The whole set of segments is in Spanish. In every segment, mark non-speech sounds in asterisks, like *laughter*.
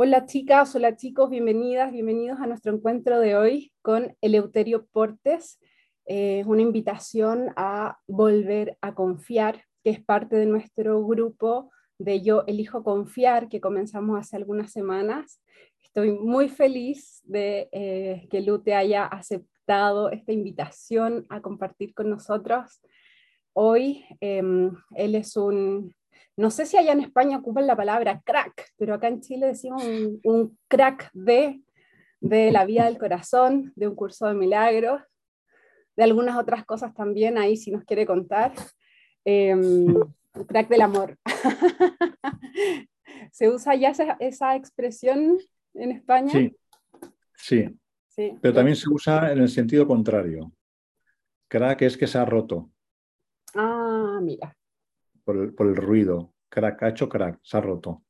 Hola chicas, hola chicos, bienvenidas, bienvenidos a nuestro encuentro de hoy con Eleuterio Portes. Es una invitación a volver a confiar, que es parte de nuestro grupo de Yo Elijo Confiar, que comenzamos hace algunas semanas. Estoy muy feliz de eh, que Lute haya aceptado esta invitación a compartir con nosotros. Hoy em, él es un no sé si allá en España ocupan la palabra crack, pero acá en Chile decimos un, crack de, de la vía del corazón, de un curso de milagros, de algunas otras cosas también, ahí si nos quiere contar. Em, crack del amor. *laughs* ¿Se usa ya esa, expresión en España? Sí, sí, sí. Pero también se usa en el sentido contrario. Crack es que se ha roto. Ah, mira por el, ruido. Crack, ha hecho crack, se ha roto.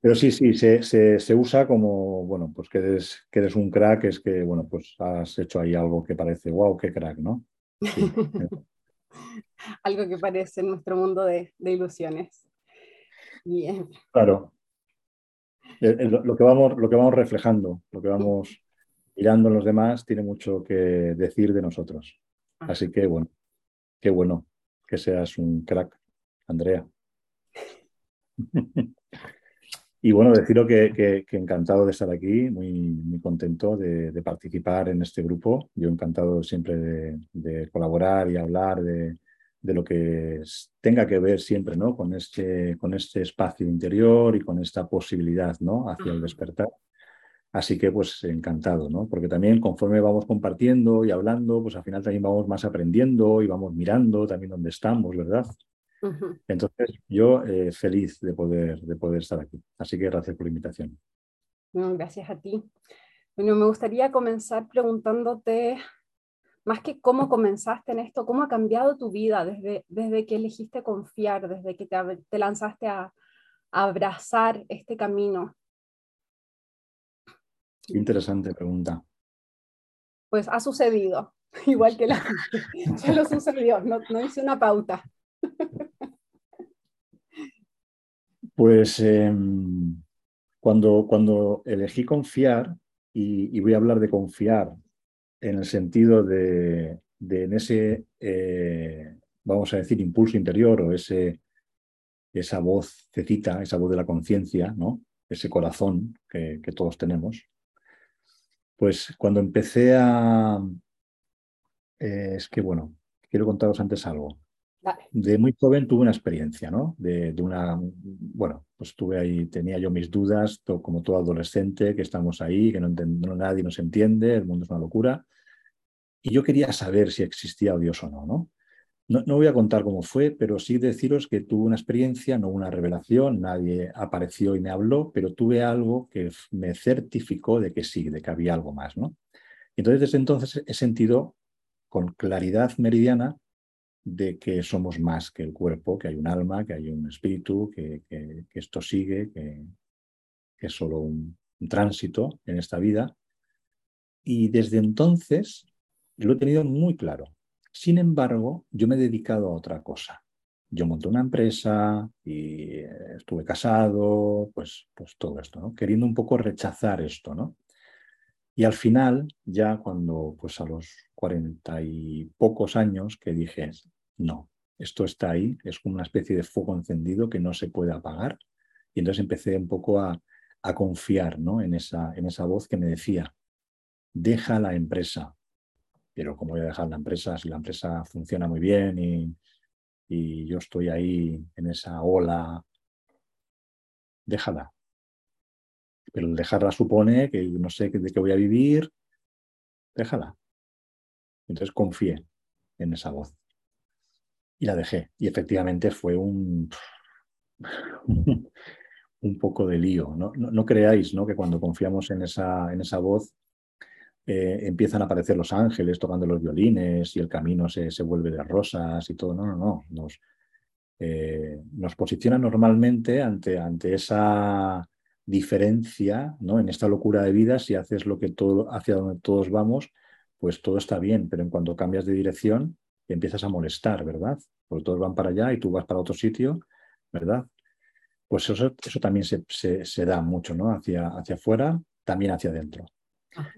Pero sí, sí, se, usa como, bueno, pues que eres, que eres un crack, es que, bueno, pues has hecho ahí algo que parece, wow, qué crack, ¿no? *laughs* algo que parece en nuestro mundo de, ilusiones. Bien. Claro. Lo, que vamos, lo que vamos reflejando, lo que vamos mirando en los demás, tiene mucho que decir de nosotros. Ah. Así que, bueno, qué bueno que seas un crack, Andrea. *laughs* y bueno, deciros que, encantado de estar aquí, muy, muy contento de, participar en este grupo. Yo encantado siempre de, colaborar y hablar de, lo que tenga que ver siempre ¿no? con, este, con este espacio interior y con esta posibilidad ¿no? hacia el despertar. Así que pues encantado, ¿no? Porque también conforme vamos compartiendo y hablando, pues al final también vamos más aprendiendo y vamos mirando también dónde estamos, ¿verdad? Entonces yo eh, feliz de poder, de poder estar aquí. Así que gracias por la invitación. gracias a ti. Bueno, me gustaría comenzar preguntándote, más que cómo comenzaste en esto, cómo ha cambiado tu vida desde, desde que elegiste confiar, desde que te, te lanzaste a, a abrazar este camino interesante pregunta. Pues ha sucedido, *laughs* igual que la *laughs* *laughs* lo sucedió, no, hice una pauta. Pues em, cuando, cuando elegí confiar, y, voy a hablar de confiar en el sentido de, en ese, eh, vamos a decir, impulso interior o ese, esa voz cecita, esa voz de la conciencia, ¿no? ese corazón que, todos tenemos, pues cuando empecé a... Eh, es que, bueno, quiero contaros antes algo. De muy joven tuve una experiencia, ¿no? De, una, bueno, pues tuve ahí, tenía yo mis dudas, como todo adolescente, que estamos ahí, que no, nadie nos entiende, el mundo es una locura. Y yo quería saber si existía Dios o no, ¿no? No, voy a contar cómo fue, pero sí deciros que tuve una experiencia, no una revelación, nadie apareció y me habló, pero tuve algo que me certificó de que sí, de que había algo más, ¿no? Entonces, desde entonces he sentido con claridad meridiana de que somos más que el cuerpo, que hay un alma, que hay un espíritu, que, esto sigue, que, es solo un tránsito en esta vida. Y desde entonces lo he tenido muy claro. Sin embargo, yo me he dedicado a otra cosa. Yo monté una empresa y eh, estuve casado, pues, pues todo esto, ¿no? Queriendo un poco rechazar esto, ¿no? Y al final, ya cuando, pues a los cuarenta y pocos años, que dije, no, esto está ahí, es como una especie de fuego encendido que no se puede apagar. Y entonces empecé un poco a, a confiar ¿no? en, esa, en esa voz que me decía, deja la empresa, pero ¿cómo voy a dejar la empresa si la empresa funciona muy bien y, yo estoy ahí en esa ola? Déjala. Pero dejarla supone que no sé de qué voy a vivir. Déjala. Entonces confié en esa voz. Y la dejé. Y efectivamente fue un, *laughs* un poco de lío. No, no, creáis ¿no? que cuando confiamos en esa, en esa voz eh, empiezan a aparecer los ángeles tocando los violines y el camino se, vuelve de rosas y todo. No, no, no. Nos, eh, nos posiciona normalmente ante, ante esa diferencia, ¿no? En esta locura de vida, si haces lo que todo, hacia donde todos vamos, pues todo está bien, pero en cuanto cambias de dirección, empiezas a molestar, ¿verdad? Porque todos van para allá y tú vas para otro sitio, ¿verdad? pues eso, eso también se, da mucho, ¿no? Hacia, hacia afuera, también hacia adentro.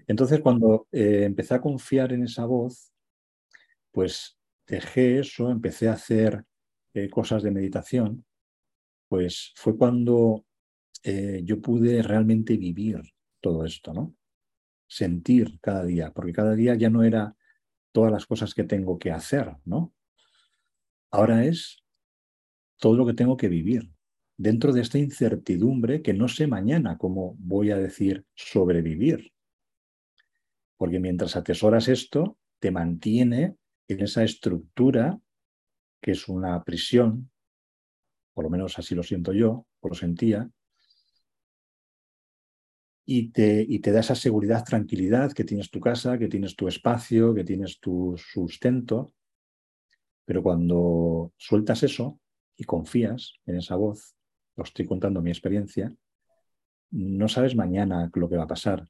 Entonces, cuando eh, empecé a confiar en esa voz, pues dejé eso, empecé a hacer eh, cosas de meditación, pues fue cuando eh, yo pude realmente vivir todo esto, ¿no? Sentir cada día, porque cada día ya no era todas las cosas que tengo que hacer, ¿no? Ahora es todo lo que tengo que vivir dentro de esta incertidumbre que no sé mañana cómo voy a decir sobrevivir. Porque mientras atesoras esto, te mantiene en esa estructura que es una prisión, por lo menos así lo siento yo, o lo sentía, y te, y te da esa seguridad, tranquilidad, que tienes tu casa, que tienes tu espacio, que tienes tu sustento. Pero cuando sueltas eso y confías en esa voz, os estoy contando mi experiencia, no sabes mañana lo que va a pasar,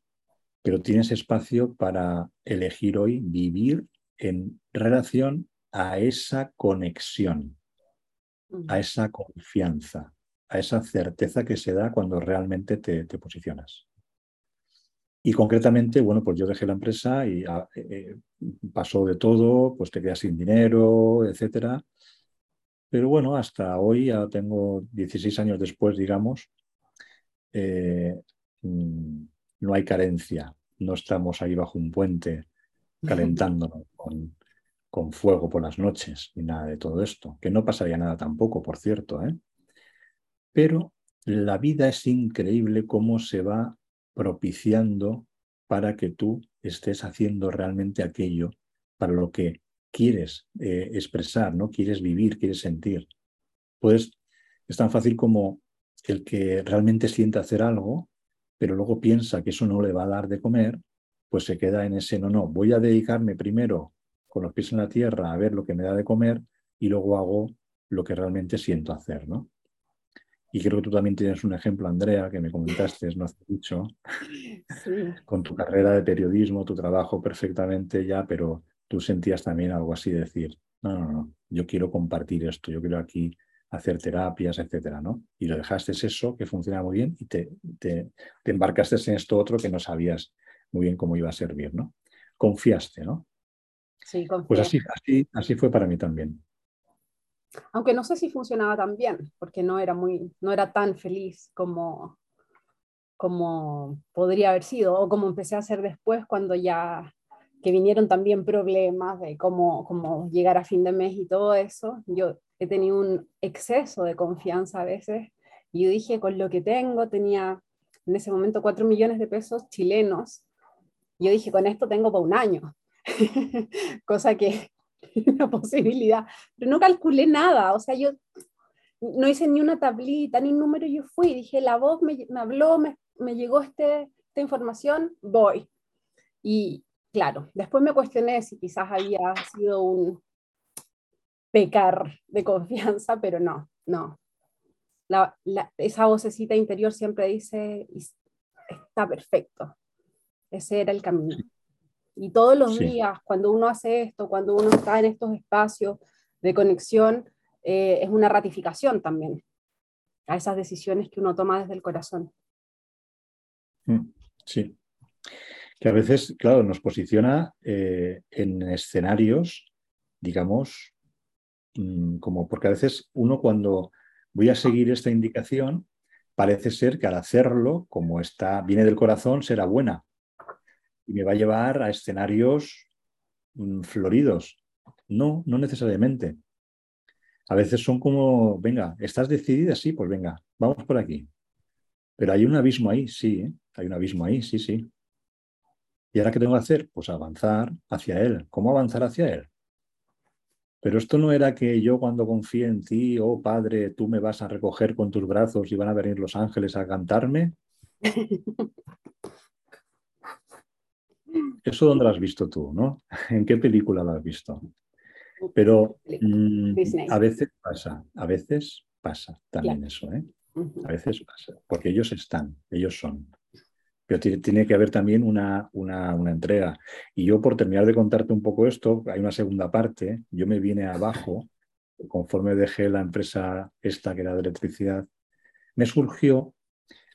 pero tienes espacio para elegir hoy vivir en relación a esa conexión, a esa confianza, a esa certeza que se da cuando realmente te, te posicionas. Y concretamente, bueno, pues yo dejé la empresa y ah, eh, eh, pasó de todo, pues te quedas sin dinero, etcétera. Pero bueno, hasta hoy, ya tengo 16 años después, digamos, eh, mm, no hay carencia, no estamos ahí bajo un puente calentándonos con, con, fuego por las noches ni nada de todo esto, que no pasaría nada tampoco, por cierto. ¿eh? Pero la vida es increíble cómo se va propiciando para que tú estés haciendo realmente aquello para lo que quieres eh, expresar, ¿no? Quieres vivir, quieres sentir. Pues es tan fácil como el que realmente siente hacer algo, pero luego piensa que eso no le va a dar de comer, pues se queda en ese, no, no, voy a dedicarme primero con los pies en la tierra a ver lo que me da de comer y luego hago lo que realmente siento hacer, ¿no? Y creo que tú también tienes un ejemplo, Andrea, que me comentaste no hace mucho, con tu carrera de periodismo, tu trabajo perfectamente ya, pero tú sentías también algo así, decir, no, no, no, yo quiero compartir esto, yo quiero aquí hacer terapias, etcétera, ¿no? Y lo dejaste eso, que funciona muy bien, y te, te, te embarcaste en esto otro que no sabías muy bien cómo iba a servir, ¿no? Confiaste, ¿no? Sí, confié. Pues así, así, así fue para mí también. Aunque no sé si funcionaba tan bien, porque no era, muy, no era tan feliz como, como podría haber sido, o como empecé a hacer después cuando ya que vinieron también problemas de cómo, cómo llegar a fin de mes y todo eso. Yo he tenido un exceso de confianza a veces. Y yo dije, con lo que tengo, tenía en ese momento cuatro millones de pesos chilenos, yo dije, con esto tengo para un año, *laughs* cosa que *laughs* una posibilidad, pero no calculé nada, o sea, yo no hice ni una tablita, ni un número, yo fui, dije, la voz me, habló, me, llegó este, esta información, voy. Y claro, después me cuestioné si quizás había sido un pecar de confianza, pero no, no. esa vocecita interior siempre dice, está perfecto, ese era el camino. Y todos los días, cuando uno hace esto, cuando uno está en estos espacios de conexión, eh, es una ratificación también a esas decisiones que uno toma desde el corazón. Mm, sí. Que a veces, claro, nos posiciona eh, en escenarios, digamos, mm, como porque a veces uno cuando voy a seguir esta indicación, parece ser que al hacerlo, como está, viene del corazón, será buena y me va a llevar a escenarios mm, floridos. No, no necesariamente. A veces son como, venga, ¿estás decidida? Sí, pues venga, vamos por aquí. Pero hay un abismo ahí, sí, ¿eh? hay un abismo ahí, sí, sí. ¿Y ahora qué tengo que hacer? Pues avanzar hacia él. ¿Cómo avanzar hacia él? Pero esto no era que yo cuando confíe en ti, oh Padre, tú me vas a recoger con tus brazos y van a venir los ángeles a cantarme. ¿Eso dónde lo has visto tú, no? ¿En qué película lo has visto? Pero mm, a veces pasa, a veces pasa también eso, ¿eh? A veces pasa, porque ellos están, ellos son. Pero tiene, que haber también una, una, entrega. Y yo, por terminar de contarte un poco esto, hay una segunda parte. Yo me vine abajo, conforme dejé la empresa esta que era de electricidad, me surgió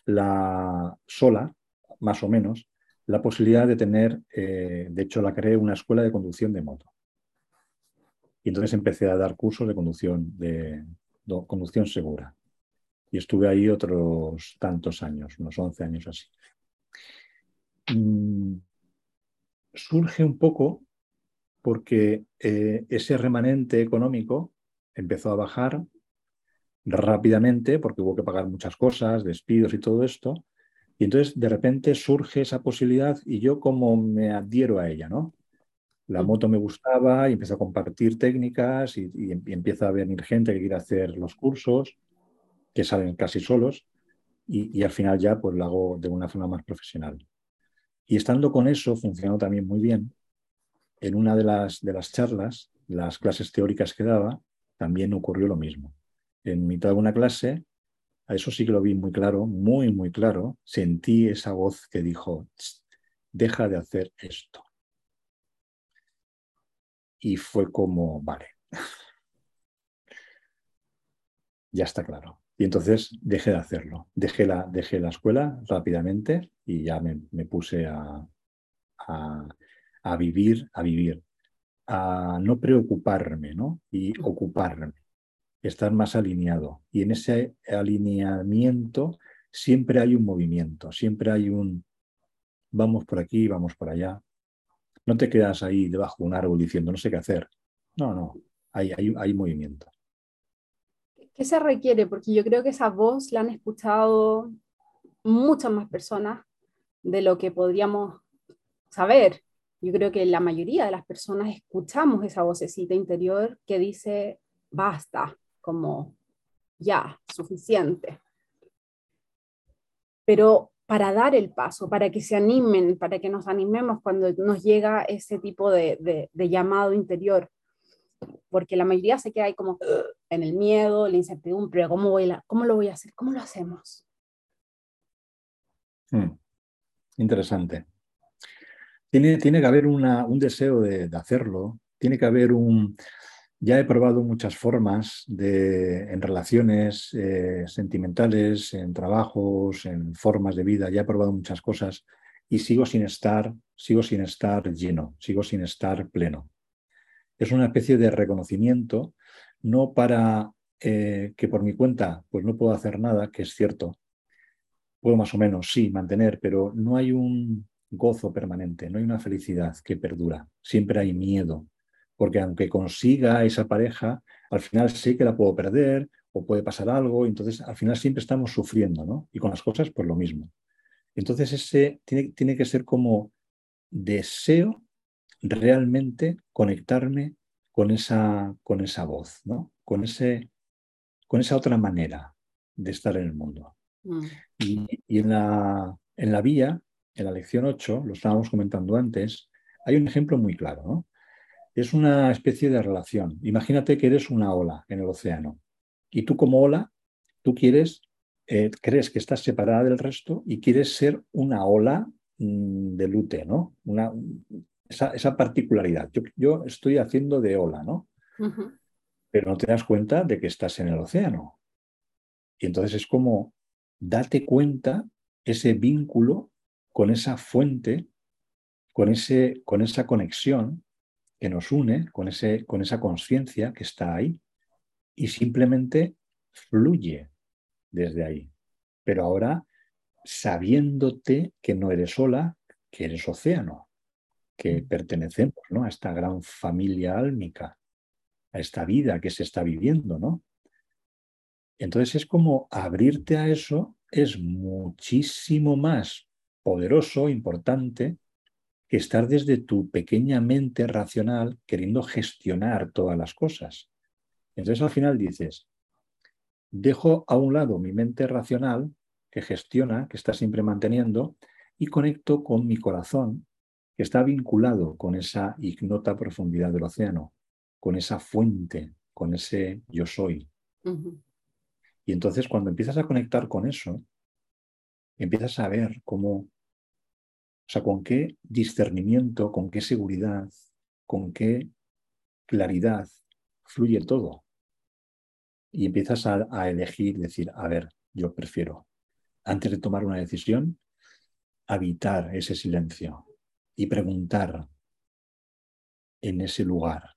la sola, más o menos, la posibilidad de tener, eh, de hecho la creé, una escuela de conducción de moto. Y entonces empecé a dar cursos de conducción, de, conducción segura. Y estuve ahí otros tantos años, unos 11 años así. Mm, surge un poco porque eh, ese remanente económico empezó a bajar rápidamente porque hubo que pagar muchas cosas, despidos y todo esto. Y entonces de repente surge esa posibilidad y yo como me adhiero a ella, ¿no? La moto me gustaba y empiezo a compartir técnicas y, empieza a venir gente que quiere hacer los cursos, que salen casi solos, y, al final ya pues lo hago de una forma más profesional. Y estando con eso, funcionó también muy bien. En una de las, de las charlas, las clases teóricas que daba, también ocurrió lo mismo. En mitad de una clase, a eso sí que lo vi muy claro, muy, muy claro, sentí esa voz que dijo, deja de hacer esto. Y fue como, vale, *laughs* ya está claro. Y entonces dejé de hacerlo. Dejé la, dejé la escuela rápidamente y ya me, puse a, a, vivir, a vivir, a no preocuparme, ¿no? Y ocuparme, estar más alineado. Y en ese alineamiento siempre hay un movimiento, siempre hay un vamos por aquí, vamos por allá. No te quedas ahí debajo de un árbol diciendo no sé qué hacer. No, no, hay, hay, hay movimiento. ¿Qué se requiere? Porque yo creo que esa voz la han escuchado muchas más personas de lo que podríamos saber. Yo creo que la mayoría de las personas escuchamos esa vocecita interior que dice, basta, como ya, suficiente. Pero para dar el paso, para que se animen, para que nos animemos cuando nos llega ese tipo de, de llamado interior, porque la mayoría se queda ahí como en el miedo, la incertidumbre, ¿cómo, voy cómo lo voy a hacer? ¿Cómo lo hacemos? Hmm. Interesante. Tiene, tiene, que haber un deseo de, hacerlo, tiene que haber un... Ya he probado muchas formas de, en relaciones eh, sentimentales, en trabajos, en formas de vida, ya he probado muchas cosas y sigo sin estar, sigo sin estar lleno, sigo sin estar pleno es una especie de reconocimiento, no para eh, que por mi cuenta pues no puedo hacer nada, que es cierto, puedo más o menos, sí, mantener, pero no hay un gozo permanente, no hay una felicidad que perdura, siempre hay miedo, porque aunque consiga esa pareja, al final sé que la puedo perder o puede pasar algo, entonces al final siempre estamos sufriendo, ¿no? Y con las cosas, pues lo mismo. Entonces ese tiene, tiene que ser como deseo realmente conectarme con esa, con esa voz, ¿no? con, ese, con esa otra manera de estar en el mundo. Mm. Y, en, la, en la vía, en la lección 8, lo estábamos comentando antes, hay un ejemplo muy claro. ¿no? Es una especie de relación. Imagínate que eres una ola en el océano y tú como ola, tú quieres, eh, crees que estás separada del resto y quieres ser una ola mm, de lute, ¿no? Una, esa, particularidad. Yo, estoy haciendo de ola, ¿no? Pero no te das cuenta de que estás en el océano. Y entonces es como, date cuenta ese vínculo con esa fuente, con, ese, con esa conexión que nos une, con, ese, con esa conciencia que está ahí, y simplemente fluye desde ahí. Pero ahora sabiéndote que no eres sola, que eres océano que pertenecemos ¿no? a esta gran familia álmica, a esta vida que se está viviendo, ¿no? Entonces es como abrirte a eso es muchísimo más poderoso, importante, que estar desde tu pequeña mente racional queriendo gestionar todas las cosas. Entonces al final dices, dejo a un lado mi mente racional que gestiona, que está siempre manteniendo, y conecto con mi corazón, que está vinculado con esa ignota profundidad del océano, con esa fuente, con ese yo soy. Y entonces cuando empiezas a conectar con eso, empiezas a ver cómo, o sea, con qué discernimiento, con qué seguridad, con qué claridad fluye todo. Y empiezas a, a elegir, decir, a ver, yo prefiero, antes de tomar una decisión, habitar ese silencio y preguntar en ese lugar,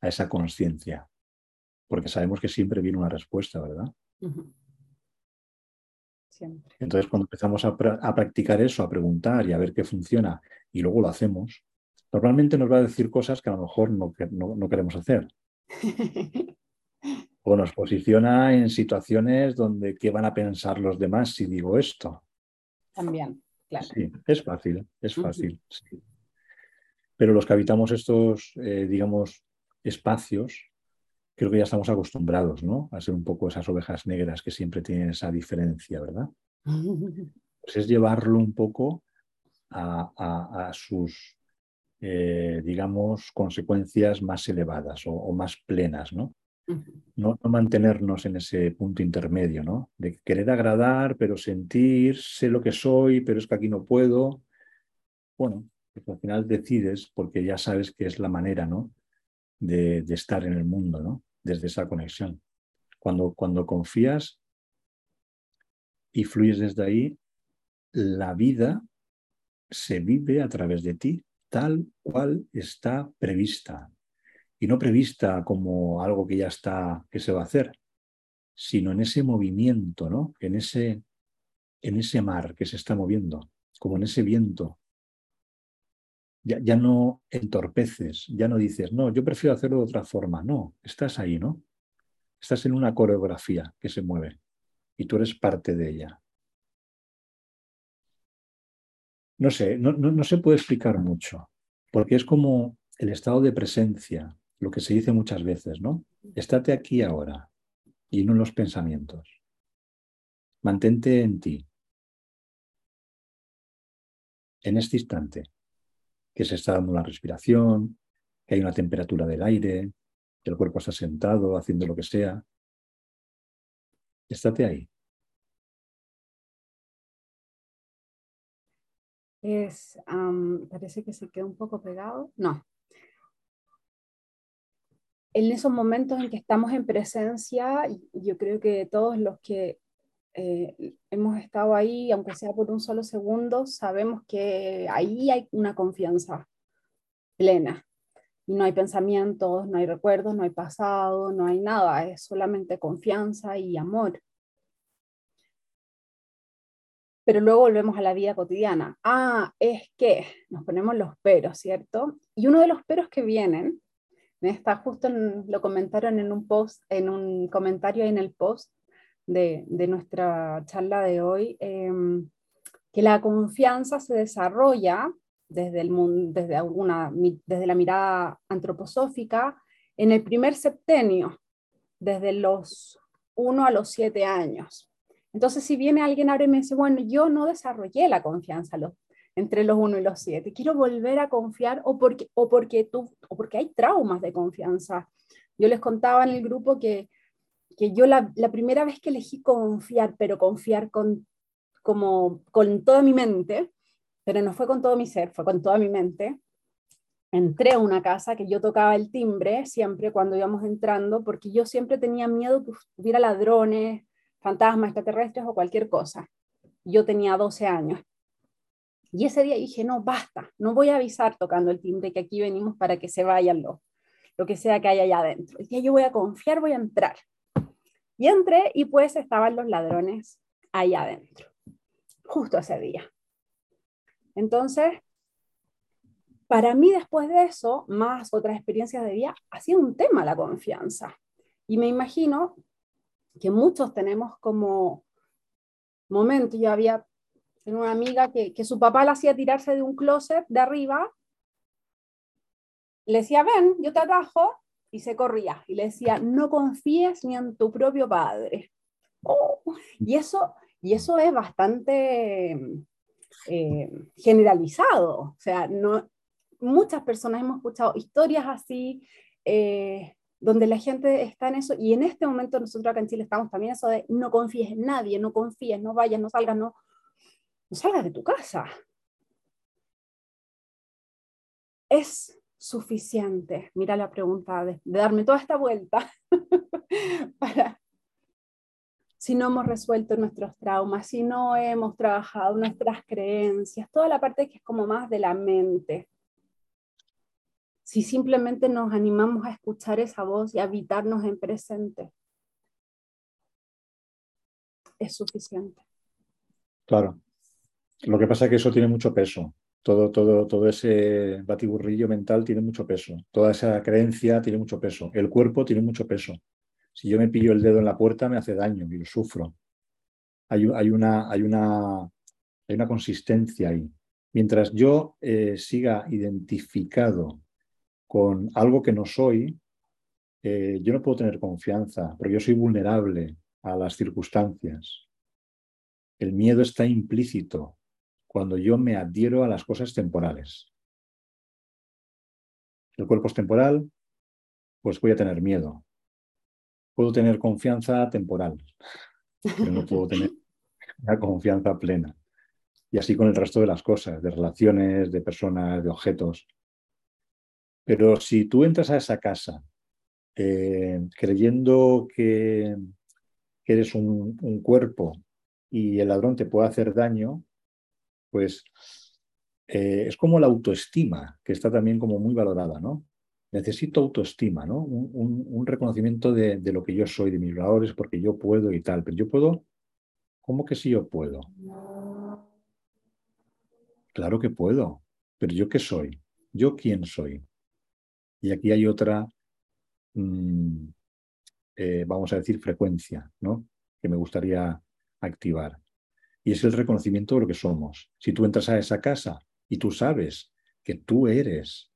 a esa conciencia, porque sabemos que siempre viene una respuesta, ¿verdad? Siempre. Entonces, cuando empezamos a, practicar eso, a preguntar y a ver qué funciona, y luego lo hacemos, normalmente nos va a decir cosas que a lo mejor no, no queremos hacer. *laughs* o nos posiciona en situaciones donde qué van a pensar los demás si digo esto. También, claro. Sí, es fácil, es fácil. Pero los que habitamos estos, eh, digamos, espacios, creo que ya estamos acostumbrados, ¿no? A ser un poco esas ovejas negras que siempre tienen esa diferencia, ¿verdad? *laughs* Pues es llevarlo un poco a, sus, eh, digamos, consecuencias más elevadas o, más plenas, ¿no? ¿No? ¿no? mantenernos en ese punto intermedio, ¿no? De querer agradar, pero sentir, sé lo que soy, pero es que aquí no puedo. Bueno, pues al final decides porque ya sabes que es la manera, ¿no? De, estar en el mundo, ¿no? Desde esa conexión. Cuando, cuando confías y fluyes desde ahí, la vida se vive a través de ti tal cual está prevista. Y no prevista como algo que ya está, que se va a hacer, sino en ese movimiento, ¿no? En ese, en ese mar que se está moviendo, como en ese viento ya, no entorpeces, ya no dices, no, yo prefiero hacerlo de otra forma. No, estás ahí, ¿no? Estás en una coreografía que se mueve y tú eres parte de ella. No sé, no, no, se puede explicar mucho, porque es como el estado de presencia, lo que se dice muchas veces, ¿no? Estate aquí ahora y no en los pensamientos. Mantente en ti, en este instante que se está dando una respiración, que hay una temperatura del aire, que el cuerpo está sentado haciendo lo que sea. Estate ahí. Es, parece que se queda un poco pegado. No. En esos momentos en que estamos en presencia, yo creo que todos los que eh, hemos estado ahí, aunque sea por un solo segundo, sabemos que ahí hay una confianza plena. Y no hay pensamientos, no hay recuerdos, no hay pasado, no hay nada, es solamente confianza y amor. Pero luego volvemos a la vida cotidiana. Ah, es que nos ponemos los peros, ¿cierto? Y uno de los peros que vienen, está justo lo comentaron en un post, en un comentario en el post, de, nuestra charla de hoy, em, que la confianza se desarrolla desde, el desde, alguna, desde la mirada antroposófica en el primer septenio, desde los 1 a los 7 años. Entonces, si viene alguien ahora y me dice, bueno, yo no desarrollé la confianza entre los 1 y los 7, quiero volver a confiar o porque, o, porque tú, o porque hay traumas de confianza. Yo les contaba en el grupo que que yo la, primera vez que elegí confiar, pero confiar con, como, con toda mi mente, pero no fue con todo mi ser, fue con toda mi mente, entré a una casa que yo tocaba el timbre siempre cuando íbamos entrando, porque yo siempre tenía miedo que hubiera ladrones, fantasmas, extraterrestres o cualquier cosa. Yo tenía 12 años. Y ese día dije, no, basta, no voy a avisar tocando el timbre que aquí venimos para que se vayan lo, lo que sea que haya allá adentro. Y yo voy a confiar, voy a entrar. Y entré y pues estaban los ladrones ahí adentro, justo ese día. Entonces, para mí después de eso, más otras experiencias de vida, ha sido un tema la confianza. Y me imagino que muchos tenemos como momento, yo había una amiga que, que su papá la hacía tirarse de un closet de arriba, le decía, ven, yo te atajo, y se corría y le decía, no confíes ni en tu propio padre. Oh, y, eso, y eso es bastante eh, generalizado. O sea, no, muchas personas hemos escuchado historias así, eh, donde la gente está en eso, y en este momento nosotros acá en Chile estamos también eso de no confíes en nadie, no confíes, no vayas, no salgas, no, no salgas de tu casa. Es suficiente? Mira la pregunta de, darme toda esta vuelta *laughs* para, si no hemos resuelto nuestros traumas, si no hemos trabajado nuestras creencias, toda la parte que es como más de la mente. Si simplemente nos animamos a escuchar esa voz y a habitarnos en presente, es suficiente. Claro. Lo que pasa es que eso tiene mucho peso. Todo, todo, todo ese batiburrillo mental tiene mucho peso. Toda esa creencia tiene mucho peso. El cuerpo tiene mucho peso. Si yo me pillo el dedo en la puerta, me hace daño y lo sufro. Hay, una, hay, una, hay una consistencia ahí. Mientras yo eh, siga identificado con algo que no soy, eh, yo no puedo tener confianza, pero yo soy vulnerable a las circunstancias. El miedo está implícito cuando yo me adhiero a las cosas temporales. El cuerpo es temporal, pues voy a tener miedo puedo tener confianza temporal, pero no puedo tener *laughs* una confianza plena. Y así con el resto de las cosas, de relaciones, de personas, de objetos. Pero si tú entras a esa casa eh, creyendo que, eres un, un, cuerpo y el ladrón te puede hacer daño, pues eh, es como la autoestima, que está también como muy valorada, ¿no? necesito autoestima, ¿no? Un, reconocimiento de, lo que yo soy, de mis valores, porque yo puedo y tal. Pero yo puedo, ¿cómo que sí yo puedo? Claro que puedo, pero yo qué soy, yo quién soy. Y aquí hay otra, mm, eh, vamos a decir, frecuencia, ¿no? Que me gustaría activar. Y es el reconocimiento de lo que somos. Si tú entras a esa casa y tú sabes que tú eres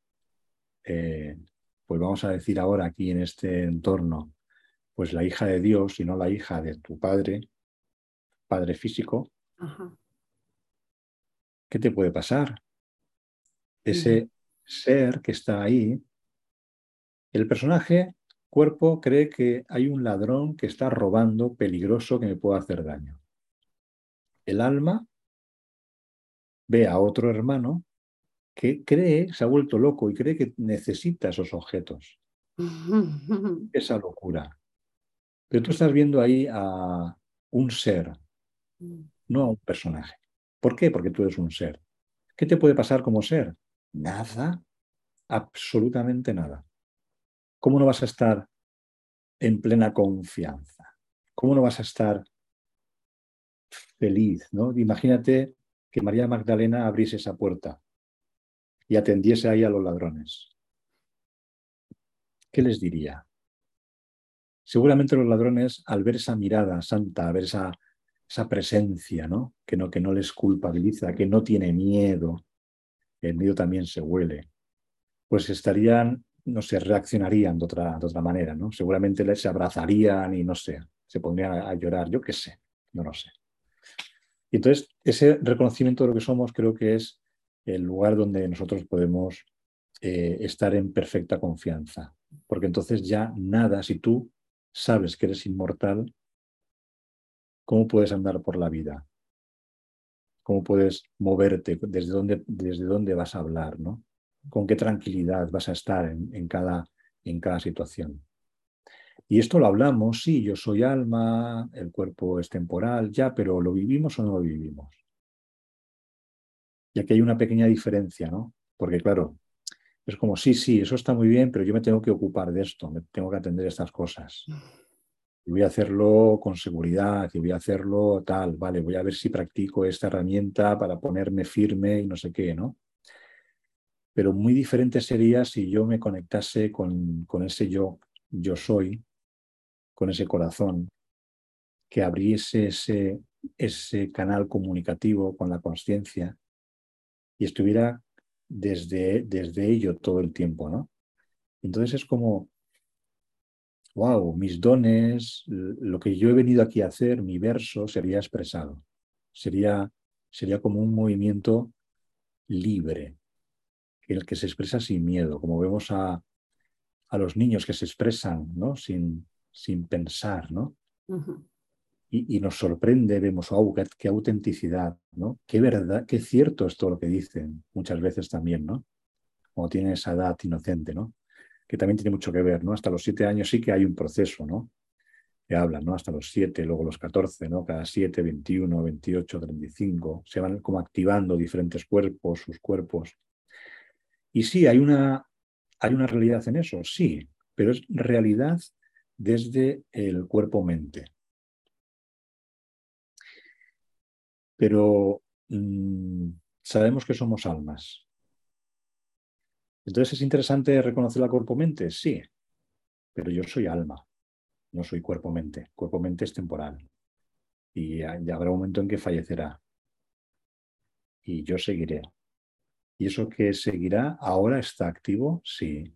eh, pues vamos a decir ahora aquí en este entorno, pues la hija de Dios y no la hija de tu padre, padre físico, ¿qué te puede pasar? Ese ser que está ahí, el personaje cuerpo cree que hay un ladrón que está robando peligroso que me puede hacer daño. El alma ve a otro hermano que cree, se ha vuelto loco y cree que necesita esos objetos. *laughs* Esa locura. Pero tú estás viendo ahí a un ser, no a un personaje. ¿Por qué? Porque tú eres un ser. ¿Qué te puede pasar como ser? Nada, absolutamente nada. ¿Cómo no vas a estar en plena confianza? ¿Cómo no vas a estar feliz? ¿no? Imagínate que María Magdalena abriese esa puerta y atendiese ahí a los ladrones. ¿Qué les diría? Seguramente los ladrones, al ver esa mirada santa, al ver esa, esa presencia, ¿no? Que, ¿no? que no les culpabiliza, que no tiene miedo, el miedo también se huele, pues estarían, no sé, reaccionarían de otra, de otra manera, ¿no? Seguramente les abrazarían y no sé, se pondrían a, llorar, yo qué sé, no lo sé. Y entonces, ese reconocimiento de lo que somos creo que es el lugar donde nosotros podemos eh, estar en perfecta confianza. Porque entonces ya nada, si tú sabes que eres inmortal, ¿cómo puedes andar por la vida? ¿Cómo puedes moverte? ¿Desde dónde, desde dónde vas a hablar? ¿no? ¿Con qué tranquilidad vas a estar en, cada, en cada situación? Y esto lo hablamos, sí, yo soy alma, el cuerpo es temporal, ya, pero ¿lo vivimos o no lo vivimos? Y aquí hay una pequeña diferencia, ¿no? Porque claro, es como, sí, sí, eso está muy bien, pero yo me tengo que ocupar de esto, me tengo que atender a estas cosas. Y voy a hacerlo con seguridad, y voy a hacerlo tal, vale, voy a ver si practico esta herramienta para ponerme firme y no sé qué, ¿no? Pero muy diferente sería si yo me conectase con, con ese yo, yo soy, con ese corazón, que abriese ese, ese canal comunicativo con la conciencia y estuviera desde, desde ello todo el tiempo, ¿no? Entonces es como, wow, mis dones, lo que yo he venido aquí a hacer, mi verso sería expresado. Sería, sería como un movimiento libre, el que se expresa sin miedo, como vemos a, a los niños que se expresan ¿no? sin, sin pensar, ¿no? y, nos sorprende, vemos, oh, qué, autenticidad, ¿no? Qué verdad, qué cierto es todo lo que dicen muchas veces también, ¿no? Como tiene esa edad inocente, ¿no? Que también tiene mucho que ver, ¿no? Hasta los siete años sí que hay un proceso, ¿no? que hablan, ¿no? Hasta los 7, luego los 14, ¿no? Cada 7, 21, 28, 35, se van como activando diferentes cuerpos, sus cuerpos. Y sí, hay una, hay una realidad en eso, sí, pero es realidad desde el cuerpo-mente. Pero mm, sabemos que somos almas. Entonces es interesante reconocer la cuerpo-mente, sí, pero yo soy alma, no soy cuerpo-mente. Cuerpo-mente es temporal y ya habrá un momento en que fallecerá. Y yo seguiré. ¿Y eso que seguirá ahora está activo? Sí.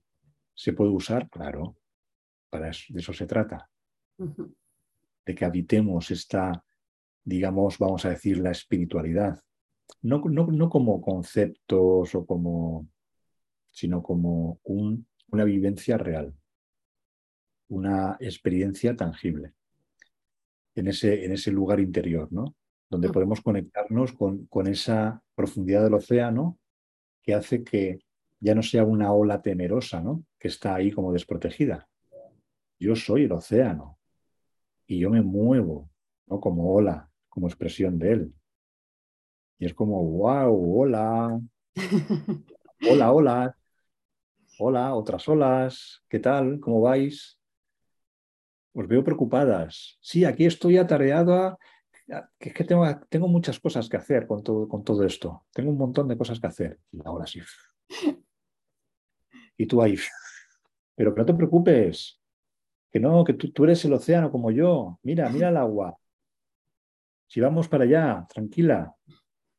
¿Se puede usar? Claro. Para eso, de eso se trata. De que habitemos esta, digamos, vamos a decir, la espiritualidad. No, no, como conceptos o como, sino como un, una vivencia real, una experiencia tangible en ese, en ese lugar interior, ¿no? Donde podemos conectarnos con, con esa profundidad del océano que hace que ya no sea una ola temerosa, ¿no? Que está ahí como desprotegida. Yo soy el océano y yo me muevo, ¿no? Como ola, como expresión de él. Y es como, wow, hola, *laughs* hola, hola, hola, otras olas, ¿qué tal? ¿Cómo vais? Os veo preocupadas. Sí, aquí estoy atareada que es que tengo, tengo muchas cosas que hacer con todo, con todo esto. Tengo un montón de cosas que hacer. Y ahora sí. *laughs* Y tú ahí. Pero que no te preocupes. Que no, que tú, tú eres el océano como yo. Mira, mira el agua. Si vamos para allá, tranquila.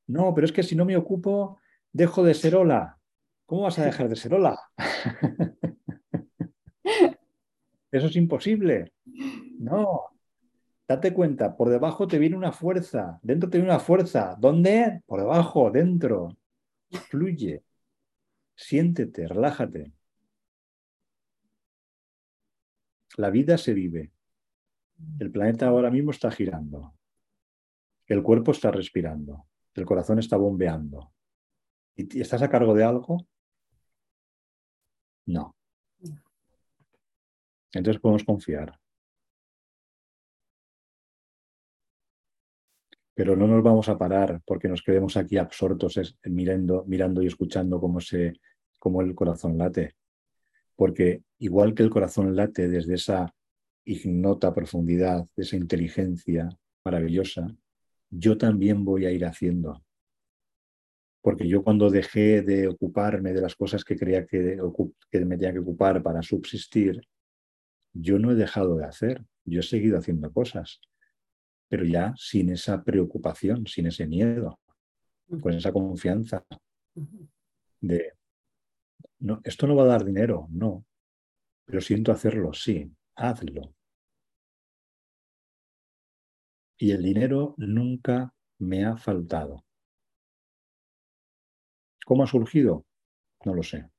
No, pero es que si no me ocupo, dejo de ser ola. ¿Cómo vas a dejar de ser ola? *laughs* Eso es imposible. No, Date cuenta, por debajo te viene una fuerza, dentro te viene una fuerza. ¿Dónde? Por debajo, dentro. Fluye. Siéntete, relájate. La vida se vive. El planeta ahora mismo está girando. El cuerpo está respirando. El corazón está bombeando. ¿Y estás a cargo de algo? No. Entonces podemos confiar. pero no nos vamos a parar porque nos quedemos aquí absortos mirando, mirando y escuchando cómo, se, cómo el corazón late. Porque igual que el corazón late desde esa ignota profundidad, de esa inteligencia maravillosa, yo también voy a ir haciendo. Porque yo cuando dejé de ocuparme de las cosas que creía que, que me tenía que ocupar para subsistir, yo no he dejado de hacer, yo he seguido haciendo cosas pero ya sin esa preocupación, sin ese miedo, con esa confianza de, no, esto no va a dar dinero, no, pero siento hacerlo, sí, hazlo. Y el dinero nunca me ha faltado. ¿Cómo ha surgido? No lo sé.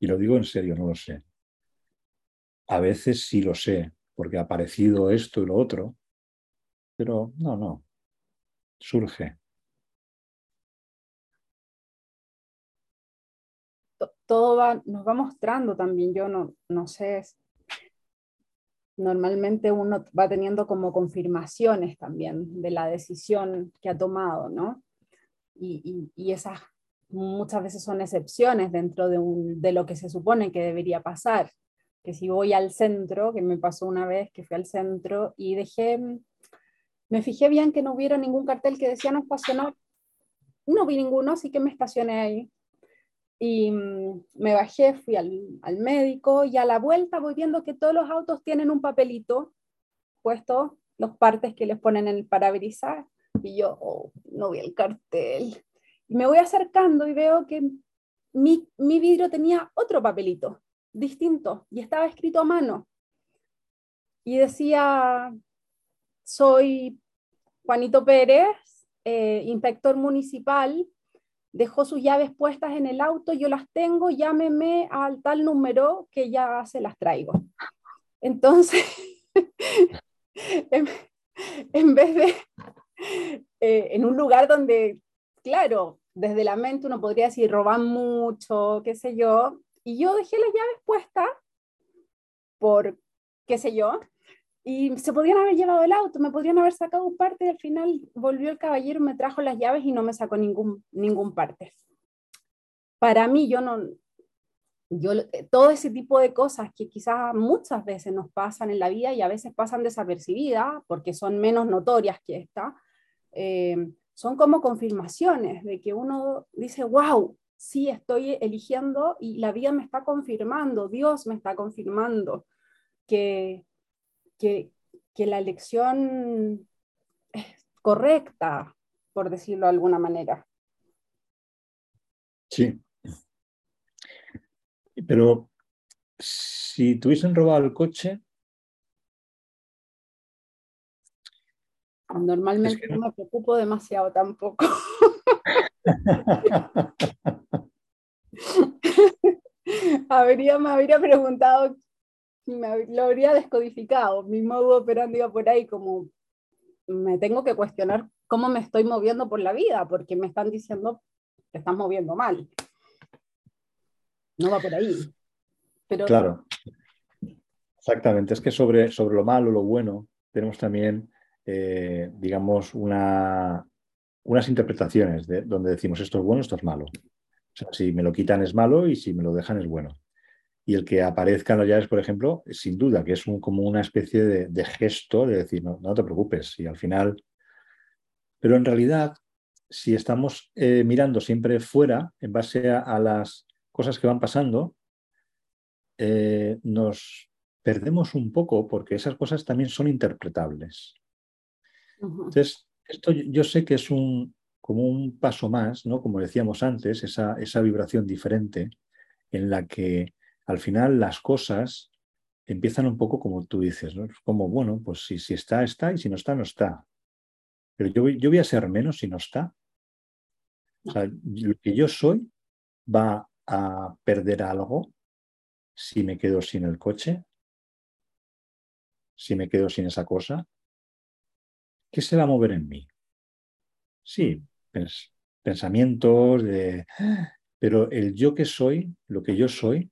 Y lo digo en serio, no lo sé. A veces sí lo sé, porque ha aparecido esto y lo otro, pero no, no, surge. Todo va, nos va mostrando también, yo no, no sé, normalmente uno va teniendo como confirmaciones también de la decisión que ha tomado, ¿no? Y, y, esas muchas veces son excepciones dentro de, un, de lo que se supone que debería pasar. Que si voy al centro, que me pasó una vez que fui al centro y dejé me fijé bien que no hubiera ningún cartel que decía no estacionar. No vi ninguno, así que me estacioné ahí. Y mm, me bajé, fui al, al, médico y a la vuelta voy viendo que todos los autos tienen un papelito puesto, los partes que les ponen en el parabrisas. Y yo oh, no vi el cartel. Y me voy acercando y veo que mi, mi vidrio tenía otro papelito distinto y estaba escrito a mano. Y decía soy Juanito Pérez, eh, inspector municipal, dejó sus llaves puestas en el auto, yo las tengo, llámeme al tal número que ya se las traigo. Entonces, *laughs* en, vez de, eh, en un lugar donde, claro, desde la mente uno podría decir, roban mucho, qué sé yo, y yo dejé las llaves puestas por, qué sé yo, y se podían haber llevado el auto, me podrían haber sacado parte y al final volvió el caballero, me trajo las llaves y no me sacó ningún, ningún parte. Para mí, yo no, yo, eh, todo ese tipo de cosas que quizás muchas veces nos pasan en la vida y a veces pasan desapercibidas porque son menos notorias que esta, eh, son como confirmaciones de que uno dice, wow, sí estoy eligiendo y la vida me está confirmando, Dios me está confirmando que, que, que la elección es correcta, por decirlo de alguna manera. Sí. Pero si tuviesen robado el coche. Normalmente no me preocupo demasiado tampoco. *laughs* *laughs* habría, me habría preguntado, lo habría descodificado. Mi modo operando iba por ahí como me tengo que cuestionar cómo me estoy moviendo por la vida, porque me están diciendo que estás moviendo mal. No va por ahí. Pero... Claro. Exactamente. Es que sobre, sobre lo malo, lo bueno, tenemos también, eh, digamos, una, unas interpretaciones de, donde decimos esto es bueno, esto es malo. O sea, si me lo quitan es malo y si me lo dejan es bueno. Y el que aparezcan los llaves, por ejemplo, sin duda que es como una especie de, gesto de decir, no, no, te preocupes, y al final... Pero en realidad, si estamos eh, mirando siempre fuera, en base a, las cosas que van pasando, eh, nos perdemos un poco porque esas cosas también son interpretables. Entonces, esto yo sé que es un, como un paso más, ¿no? Como decíamos antes, esa, esa vibración diferente en la que al final las cosas empiezan un poco como tú dices, ¿no? Como, bueno, pues si, si está, está, y si no está, no está. Pero yo, yo voy a ser menos si no está. O sea, lo que yo soy va a perder algo si me quedo sin el coche, si me quedo sin esa cosa. ¿Qué se va a mover en mí? Sí, pensamientos, de... pero el yo que soy, lo que yo soy,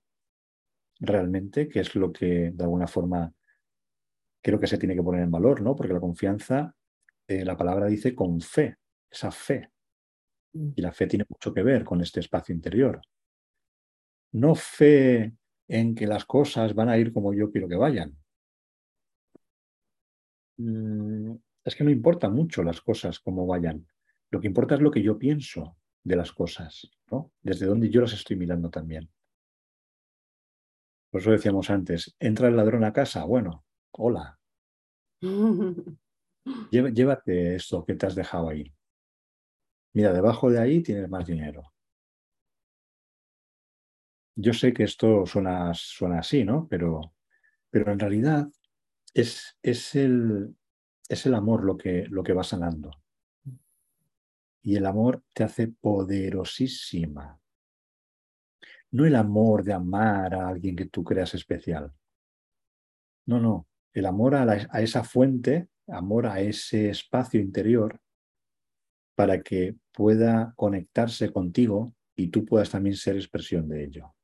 realmente, que es lo que de alguna forma creo que se tiene que poner en valor, ¿no? Porque la confianza, eh, la palabra dice con fe, esa fe. Mm. Y la fe tiene mucho que ver con este espacio interior. No fe en que las cosas van a ir como yo quiero que vayan. Mm, es que no importa mucho las cosas como vayan. Lo que importa es lo que yo pienso de las cosas, ¿no? Desde donde yo las estoy mirando también. Por eso decíamos antes, entra el ladrón a casa, bueno, hola. *laughs* Llévate esto que te has dejado ahí. Mira, debajo de ahí tienes más dinero. Yo sé que esto suena, suena así, ¿no? Pero, pero en realidad es, es, el, es el amor lo que, lo que va sanando. Y el amor te hace poderosísima. No el amor de amar a alguien que tú creas especial. No, no. El amor a, esa fuente, amor a ese espacio interior, para que pueda conectarse contigo y tú puedas también ser expresión de ello.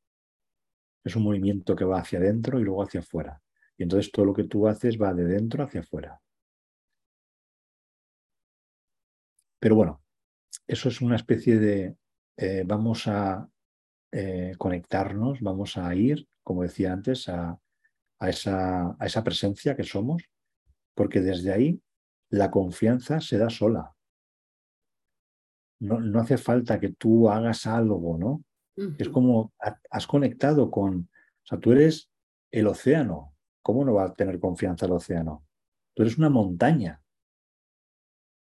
Es un movimiento que va hacia adentro y luego hacia afuera. Y entonces todo lo que tú haces va de dentro hacia afuera. Pero bueno, eso es una especie de, eh, vamos a eh, conectarnos, vamos a ir, como decía antes, a, esa, a esa presencia que somos, porque desde ahí la confianza se da sola. No, no, hace falta que tú hagas algo, ¿no? Es como has conectado con, o sea, tú eres el océano. ¿Cómo no va a tener confianza el océano? Tú eres una montaña.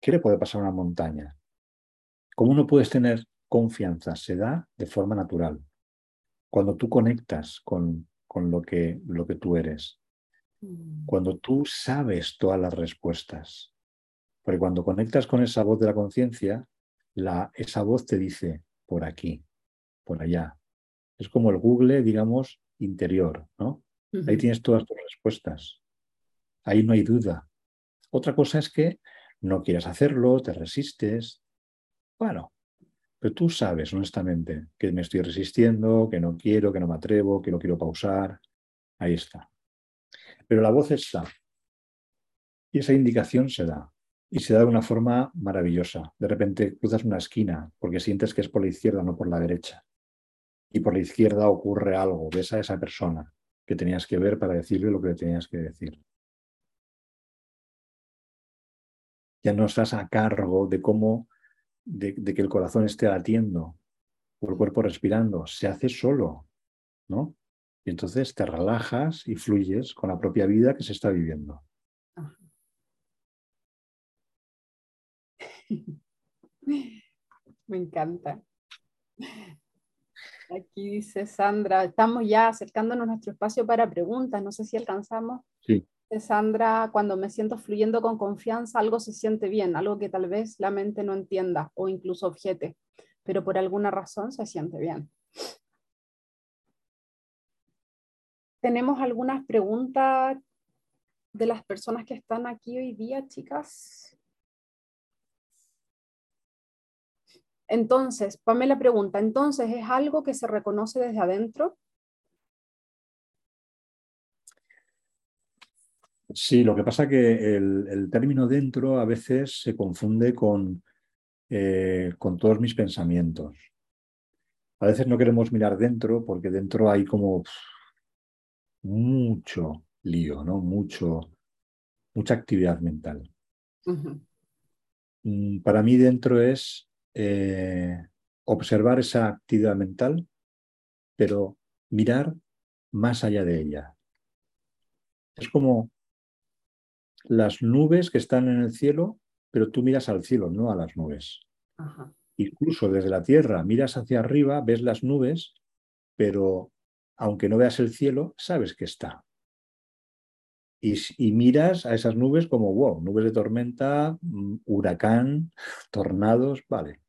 ¿Qué le puede pasar a una montaña? ¿Cómo no puedes tener confianza? Se da de forma natural. Cuando tú conectas con, con lo, que, lo que tú eres. Mm. Cuando tú sabes todas las respuestas. Porque cuando conectas con esa voz de la conciencia, esa voz te dice, por aquí, por allá. Es como el Google, digamos, interior, ¿no? Ahí tienes todas tus respuestas. Ahí no hay duda. Otra cosa es que no quieras hacerlo, te resistes. Bueno, pero tú sabes honestamente que me estoy resistiendo, que no quiero, que no me atrevo, que no quiero pausar. Ahí está. Pero la voz está. Y esa indicación se da. Y se da de una forma maravillosa. De repente cruzas una esquina porque sientes que es por la izquierda, no por la derecha. Y por la izquierda ocurre algo, ves a esa persona que tenías que ver para decirle lo que le tenías que decir. Ya no estás a cargo de cómo, de, que el corazón esté latiendo o el cuerpo respirando, se hace solo, ¿no? Y entonces te relajas y fluyes con la propia vida que se está viviendo. *laughs* Me encanta. Aquí dice Sandra, estamos ya acercándonos a nuestro espacio para preguntas, no sé si alcanzamos. Sí. Sandra, cuando me siento fluyendo con confianza, algo se siente bien, algo que tal vez la mente no entienda o incluso objete, pero por alguna razón se siente bien. Tenemos algunas preguntas de las personas que están aquí hoy día, chicas. Entonces, Pamela pregunta, entonces, ¿es algo que se reconoce desde adentro? Sí, lo que pasa que el, término dentro a veces se confunde con, eh, con todos mis pensamientos. A veces no queremos mirar dentro porque dentro hay como mucho lío, ¿no? Mucho, mucha actividad mental. Mm, para mí dentro es eh, observar esa actividad mental, pero mirar más allá de ella. Es como las nubes que están en el cielo, pero tú miras al cielo, no a las nubes. Incluso desde la tierra miras hacia arriba, ves las nubes, pero aunque no veas el cielo, sabes que está. Y, y, miras a esas nubes como, wow, nubes de tormenta, mm, huracán, *laughs* tornados, vale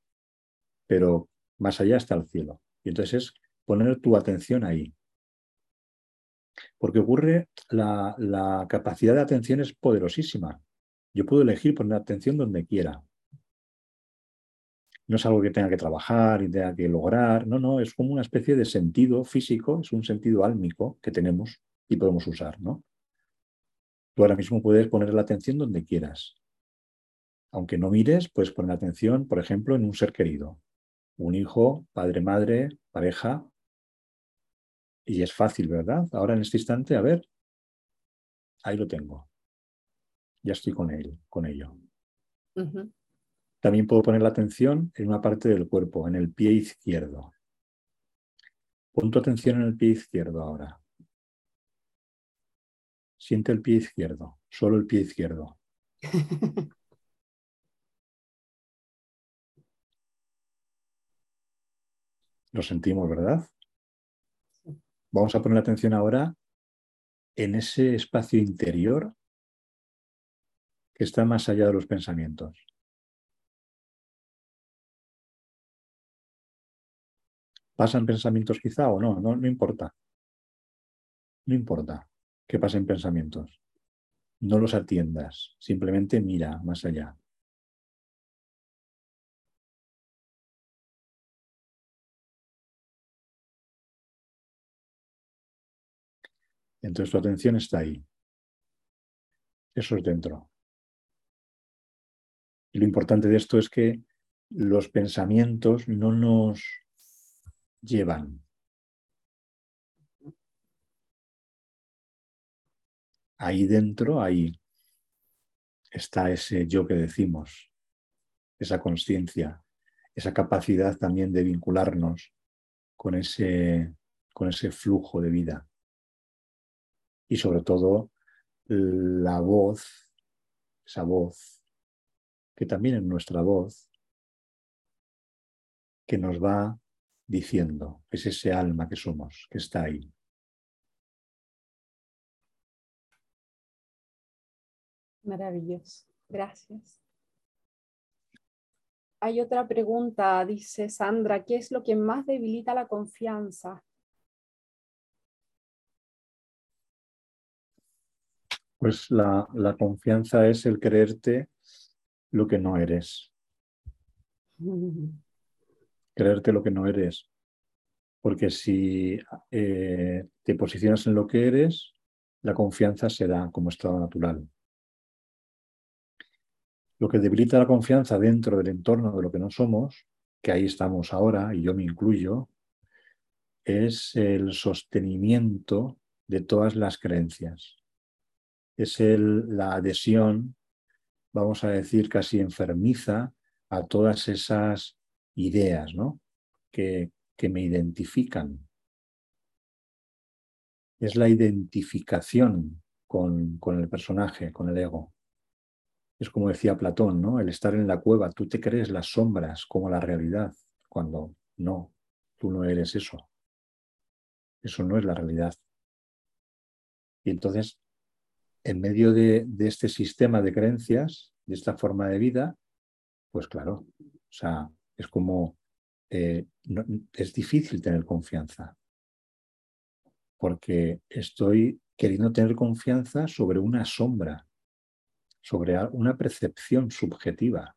pero más allá está el cielo. Y entonces es poner tu atención ahí. Porque ocurre, la, capacidad de atención es poderosísima. Yo puedo elegir poner atención donde quiera. No es algo que tenga que trabajar y tenga que lograr, no, no, es como una especie de sentido físico, es un sentido álmico que tenemos y podemos usar, ¿no? Tú ahora mismo puedes poner la atención donde quieras. Aunque no mires, puedes poner atención, por ejemplo, en un ser querido, un hijo, padre, madre, pareja, y es fácil, ¿verdad? Ahora en este instante, a ver, ahí lo tengo. Ya estoy con él, con ello. También puedo poner la atención en una parte del cuerpo, en el pie izquierdo. Pon tu atención en el pie izquierdo ahora. Siente el pie izquierdo, solo el pie izquierdo. *laughs* Lo sentimos, ¿verdad? Vamos a poner atención ahora en ese espacio interior que está más allá de los pensamientos. ¿Pasan pensamientos quizá o no? No, no importa. No importa que pasen pensamientos. No los atiendas, simplemente mira más allá. Entonces tu atención está ahí. Eso es dentro. Y lo importante de esto es que los pensamientos no nos llevan. Ahí dentro, ahí está ese yo que decimos, esa conciencia, esa capacidad también de vincularnos con ese, con ese flujo de vida y sobre todo la voz, esa voz, que también es nuestra voz, que nos va diciendo, es ese alma que somos, que está ahí. Maravilloso, gracias. Hay otra pregunta, dice Sandra, ¿qué es lo que más debilita la confianza? Pues la, confianza es el creerte lo que no eres. Creerte lo que no eres. Porque si eh, te posicionas en lo que eres, la confianza se da como estado natural. Lo que debilita la confianza dentro del entorno de lo que no somos, que ahí estamos ahora, y yo me incluyo, es el sostenimiento de todas las creencias. Es el, la adhesión, vamos a decir, casi enfermiza a todas esas ideas ¿no? que, que me identifican. Es la identificación con, con el personaje, con el ego. Es como decía Platón, ¿no? El estar en la cueva, tú te crees las sombras como la realidad, cuando no, tú no eres eso. Eso no es la realidad. Y entonces, en medio de, este sistema de creencias, de esta forma de vida, pues claro, o sea, es como, eh, es difícil tener confianza, porque estoy queriendo tener confianza sobre una sombra, sobre una percepción subjetiva.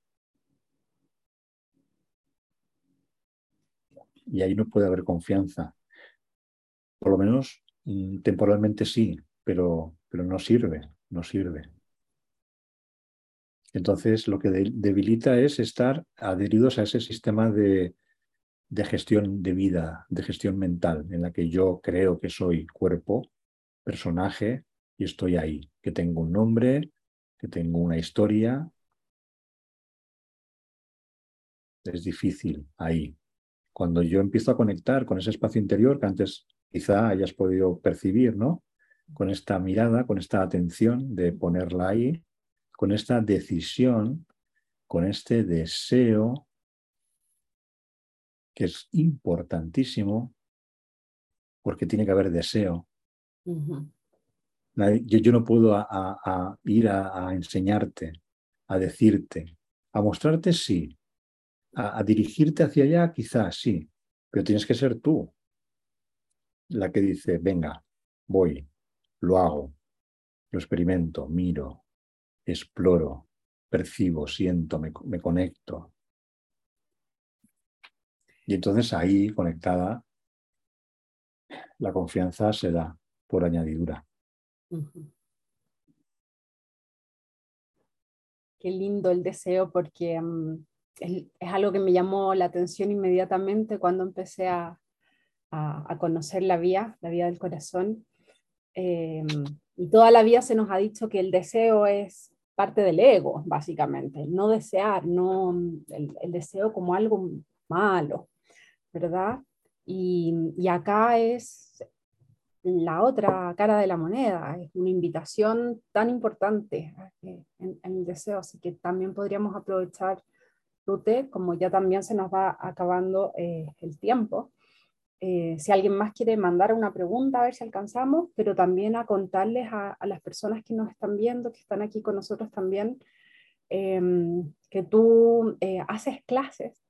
Y ahí no puede haber confianza. Por lo menos mm, temporalmente sí, pero, pero no sirve, no sirve. Entonces, lo que debilita es estar adheridos a ese sistema de, de, gestión de vida, de gestión mental, en la que yo creo que soy cuerpo, personaje, y estoy ahí, que tengo un nombre, que tengo una historia. Es difícil ahí. Cuando yo empiezo a conectar con ese espacio interior que antes quizá hayas podido percibir, ¿no? Con esta mirada, con esta atención de ponerla ahí, con esta decisión, con este deseo, que es importantísimo, porque tiene que haber deseo. yo, no puedo ir a, enseñarte, a decirte, a mostrarte sí, a dirigirte hacia allá quizás sí, pero tienes que ser tú la que dice, venga, voy, lo hago, lo experimento, miro, exploro, percibo, siento, me, conecto. Y entonces ahí, conectada, la confianza se da por añadidura. Qué lindo el deseo porque mm, es, algo que me llamó la atención inmediatamente cuando empecé a, a, conocer la vía, la vía del corazón. Eh, y toda la vida se nos ha dicho que el deseo es parte del ego, básicamente, no desear, no el, deseo como algo malo, ¿verdad? Y, acá es la otra cara de la moneda, es una invitación tan importante en, el deseo, así que también podríamos aprovechar, Rute, como ya también se nos va acabando eh, el tiempo, eh, si alguien más quiere mandar una pregunta, a ver si alcanzamos, pero también a contarles a, las personas que nos están viendo, que están aquí con nosotros también, em, que tú eh, haces clases,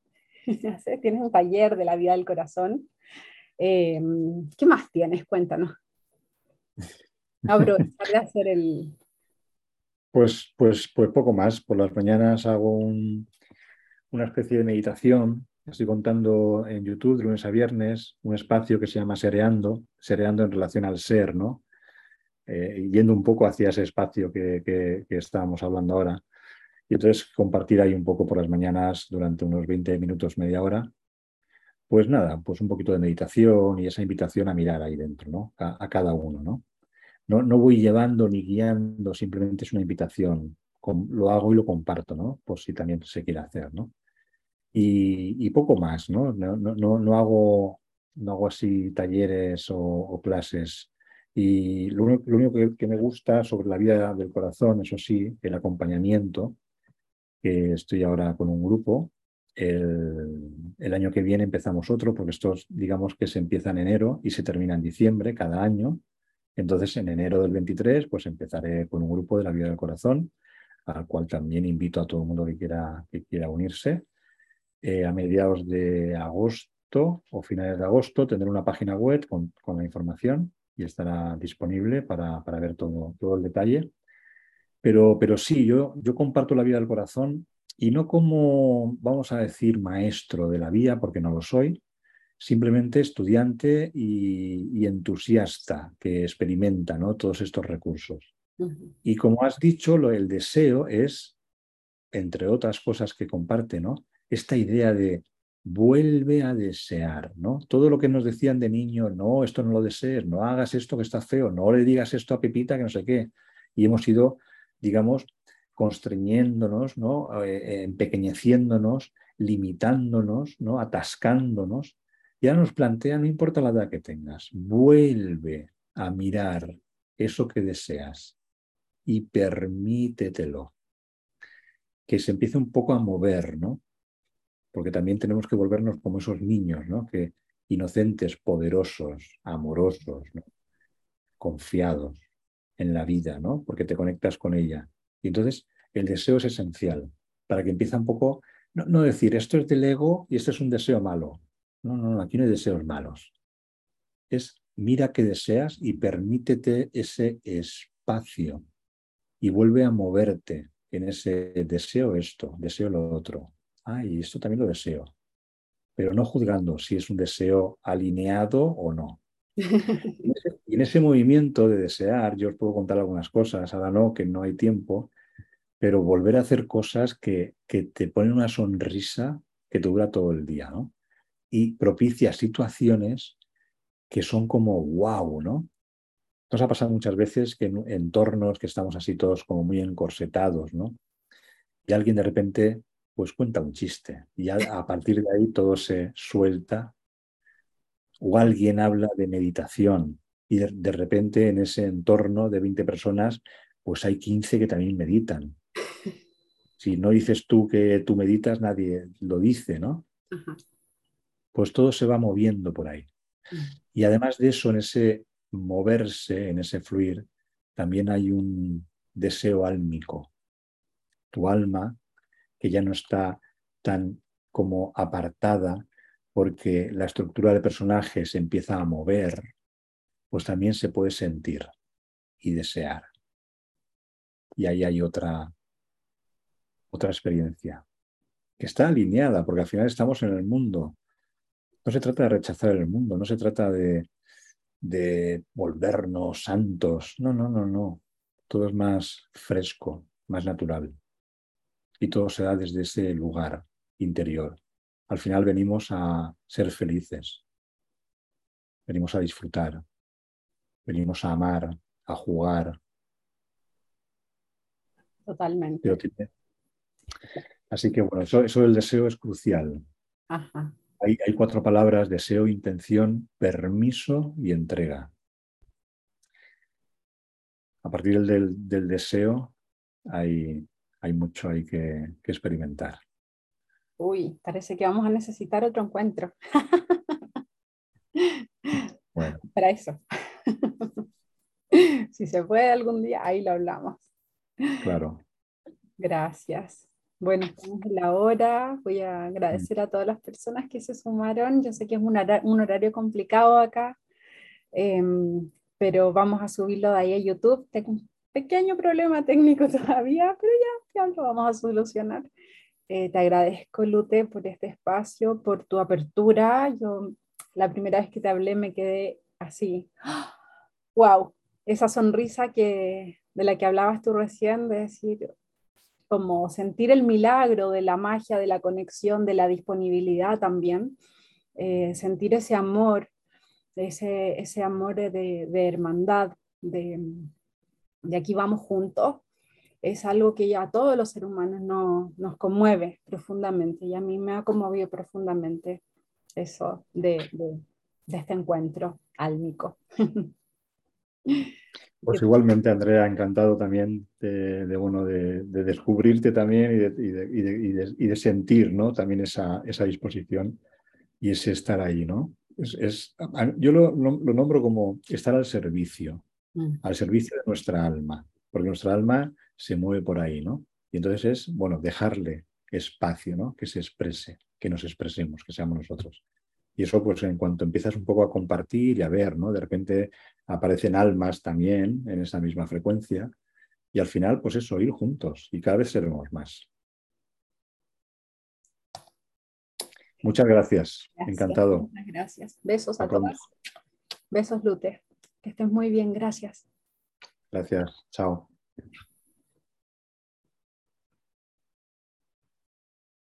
*laughs* tienes un taller de la vida del corazón. Em, ¿Qué más tienes? Cuéntanos. *laughs* Aprovechar de hacer el... Pues, pues, pues poco más. Por las mañanas hago una especie de meditación Estoy contando en YouTube de lunes a viernes un espacio que se llama Sereando, Sereando en relación al ser, ¿no? Eh, yendo un poco hacia ese espacio que, que, estábamos hablando ahora. Y entonces compartir ahí un poco por las mañanas durante unos 20 minutos, media hora. Pues nada, pues un poquito de meditación y esa invitación a mirar ahí dentro, ¿no? A, cada uno, ¿no? ¿no? No voy llevando ni guiando, simplemente es una invitación. lo hago y lo comparto, ¿no? Por si también se quiere hacer, ¿no? Y, poco más, ¿no? No, no, no, hago, no hago así talleres o, clases. Y lo, único que, me gusta sobre la vida del corazón, eso sí, el acompañamiento, que estoy ahora con un grupo. El, el, año que viene empezamos otro, porque estos, digamos que se empieza en enero y se termina en diciembre cada año. Entonces, en enero del 23, pues empezaré con un grupo de la vida del corazón, al cual también invito a todo el mundo que quiera, que quiera unirse. Eh, a mediados de agosto o finales de agosto tendré una página web con, la información y estará disponible para, para, ver todo, todo el detalle. Pero, pero sí, yo, yo comparto la vida del corazón y no como, vamos a decir, maestro de la vía, porque no lo soy, simplemente estudiante y, entusiasta que experimenta ¿no? todos estos recursos. Y como has dicho, lo, el deseo es entre otras cosas que comparte, ¿no? Esta idea de vuelve a desear, ¿no? Todo lo que nos decían de niño, no, esto no lo desees, no hagas esto que está feo, no le digas esto a Pepita que no sé qué. Y hemos ido, digamos, constreñéndonos, ¿no? Eh, empequeñeciéndonos, limitándonos, ¿no? atascándonos. Ya nos plantea, no importa la edad que tengas, vuelve a mirar eso que deseas y permítetelo. Que se empiece un poco a mover, ¿no? Porque también tenemos que volvernos como esos niños, ¿no? Que inocentes, poderosos, amorosos, confiados en la vida, ¿no? Porque te conectas con ella. Y entonces el deseo es esencial para que empiece un poco, no, decir esto es del ego y esto es un deseo malo. No, no, no, aquí no hay deseos malos. Es mira qué deseas y permítete ese espacio y vuelve a moverte en ese deseo esto, deseo lo otro, y esto también lo deseo, pero no juzgando si es un deseo alineado o no. *laughs* Y en ese movimiento de desear, yo os puedo contar algunas cosas, ahora no, que no hay tiempo, pero volver a hacer cosas que, que te ponen una sonrisa que te dura todo el día, ¿no? Y propicia situaciones que son como wow, ¿no? Nos ha pasado muchas veces que en entornos que estamos así todos como muy encorsetados, ¿no? Y alguien de repente pues cuenta un chiste y ya *laughs* a partir de ahí todo se suelta. O alguien habla de meditación y de, repente en ese entorno de 20 personas, pues hay 15 que también meditan. *laughs* Si no dices tú que tú meditas, nadie lo dice, ¿no? Pues todo se va moviendo por ahí. Mm. Y además de eso, en ese moverse, en ese fluir, también hay un deseo álmico. Tu alma que ya no está tan como apartada porque la estructura de personaje se empieza a mover, pues también se puede sentir y desear. Y ahí hay otra, otra experiencia que está alineada, porque al final estamos en el mundo. No se trata de rechazar el mundo, no se trata de, de volvernos santos. No, no, no, no. Todo es más fresco, más natural y todo se da desde ese lugar interior. Al final venimos a ser felices, venimos a disfrutar, venimos a amar, a jugar. Totalmente. Así que bueno, eso, del deseo es crucial. Hay, hay, cuatro palabras, deseo, intención, permiso y entrega. A partir del, del deseo hay, hay mucho ahí que, experimentar. Uy, parece que vamos a necesitar otro encuentro. *laughs* Bueno. Para eso. *laughs* si se puede algún día, ahí lo hablamos. Claro. Gracias. Bueno, estamos en la hora. Voy a agradecer a todas las personas que se sumaron. Yo sé que es un, horario, complicado acá, em, pero vamos a subirlo de ahí a YouTube. Un pequeño problema técnico *laughs* todavía, pero ya lo vamos a solucionar. Eh, te agradezco, Lute, por este espacio, por tu apertura. Yo la primera vez que te hablé me quedé así. *gasps* ¡Wow! Esa sonrisa que, de la que hablabas tú recién, de decir, como sentir el milagro de la magia, de la conexión, de la disponibilidad también, eh, sentir ese amor, ese, ese amor de, de hermandad, de, de aquí vamos juntos, es algo que ya a todos los seres humanos no, nos conmueve profundamente y a mí me ha conmovido profundamente eso de, este encuentro álmico. *laughs* Pues igualmente, Andrea, encantado también de, bueno, de, descubrirte también y de, sentir ¿no? también esa, esa disposición y ese estar ahí. ¿no? Es, yo lo, lo, nombro como estar al servicio, mm. al servicio de nuestra alma, porque nuestra alma se mueve por ahí, ¿no? Y entonces es, bueno, dejarle espacio, ¿no? Que se exprese, que nos expresemos, que seamos nosotros. Y eso, pues en cuanto empiezas un poco a compartir y a ver, ¿no? De repente aparecen almas también en esa misma frecuencia. Y al final, pues eso, ir juntos y cada vez seremos más. Muchas gracias. Encantado. Muchas gracias. Besos a, todos. Besos, Lute. Que estés muy bien. Gracias. Gracias. Chao.